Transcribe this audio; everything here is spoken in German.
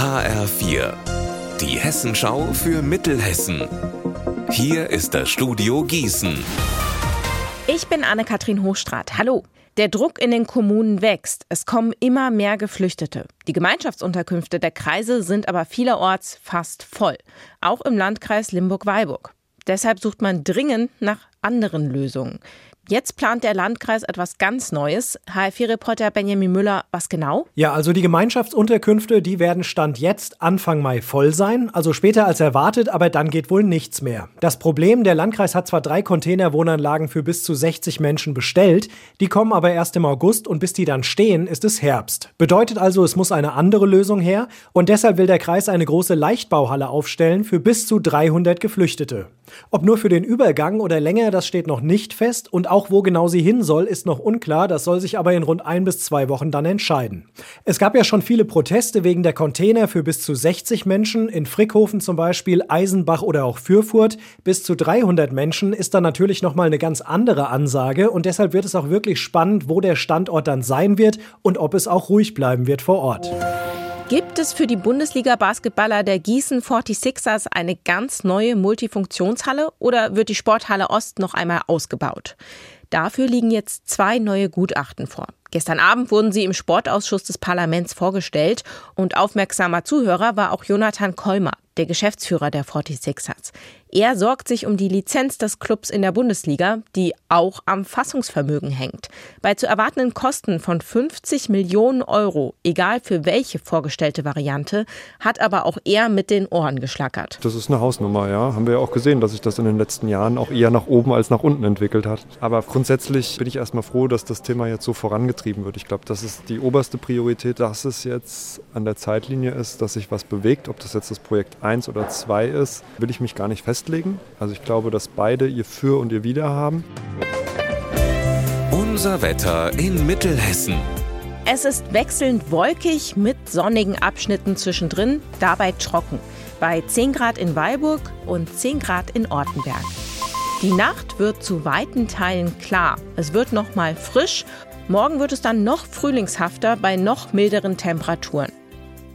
HR4, die Hessenschau für Mittelhessen. Hier ist das Studio Gießen. Ich bin Anne-Kathrin Hochstrat. Hallo. Der Druck in den Kommunen wächst. Es kommen immer mehr Geflüchtete. Die Gemeinschaftsunterkünfte der Kreise sind aber vielerorts fast voll. Auch im Landkreis Limburg-Weilburg. Deshalb sucht man dringend nach anderen Lösungen. Jetzt plant der Landkreis etwas ganz Neues. HF4-Reporter Benjamin Müller, was genau? Ja, also die Gemeinschaftsunterkünfte, die werden Stand jetzt Anfang Mai voll sein, also später als erwartet, aber dann geht wohl nichts mehr. Das Problem, der Landkreis hat zwar drei Containerwohnanlagen für bis zu 60 Menschen bestellt, die kommen aber erst im August und bis die dann stehen, ist es Herbst. Bedeutet also, es muss eine andere Lösung her und deshalb will der Kreis eine große Leichtbauhalle aufstellen für bis zu 300 Geflüchtete. Ob nur für den Übergang oder länger, das steht noch nicht fest und auch wo genau sie hin soll, ist noch unklar. Das soll sich aber in rund ein bis zwei Wochen dann entscheiden. Es gab ja schon viele Proteste wegen der Container für bis zu 60 Menschen, in Frickhofen zum Beispiel, Eisenbach oder auch Fürfurt. Bis zu 300 Menschen ist dann natürlich nochmal eine ganz andere Ansage und deshalb wird es auch wirklich spannend, wo der Standort dann sein wird und ob es auch ruhig bleiben wird vor Ort. Gibt es für die Bundesliga-Basketballer der Gießen 46ers eine ganz neue Multifunktionshalle oder wird die Sporthalle Ost noch einmal ausgebaut? Dafür liegen jetzt zwei neue Gutachten vor. Gestern Abend wurden sie im Sportausschuss des Parlaments vorgestellt und aufmerksamer Zuhörer war auch Jonathan Kolmer, der Geschäftsführer der 46ers. Er sorgt sich um die Lizenz des Clubs in der Bundesliga, die auch am Fassungsvermögen hängt. Bei zu erwartenden Kosten von 50 Millionen Euro, egal für welche vorgestellte Variante, hat aber auch er mit den Ohren geschlackert. Das ist eine Hausnummer, ja. Haben wir ja auch gesehen, dass sich das in den letzten Jahren auch eher nach oben als nach unten entwickelt hat. Aber grundsätzlich bin ich erstmal froh, dass das Thema jetzt so vorangetrieben wird. Ich glaube, das ist die oberste Priorität, dass es jetzt an der Zeitlinie ist, dass sich was bewegt. Ob das jetzt das Projekt 1 oder 2 ist, will ich mich gar nicht festlegen festlegen. Also ich glaube, dass beide ihr Für und ihr Wider haben. Unser Wetter in Mittelhessen. Es ist wechselnd wolkig mit sonnigen Abschnitten zwischendrin, dabei trocken. Bei 10 Grad in Weilburg und 10 Grad in Ortenberg. Die Nacht wird zu weiten Teilen klar. Es wird noch mal frisch. Morgen wird es dann noch frühlingshafter bei noch milderen Temperaturen.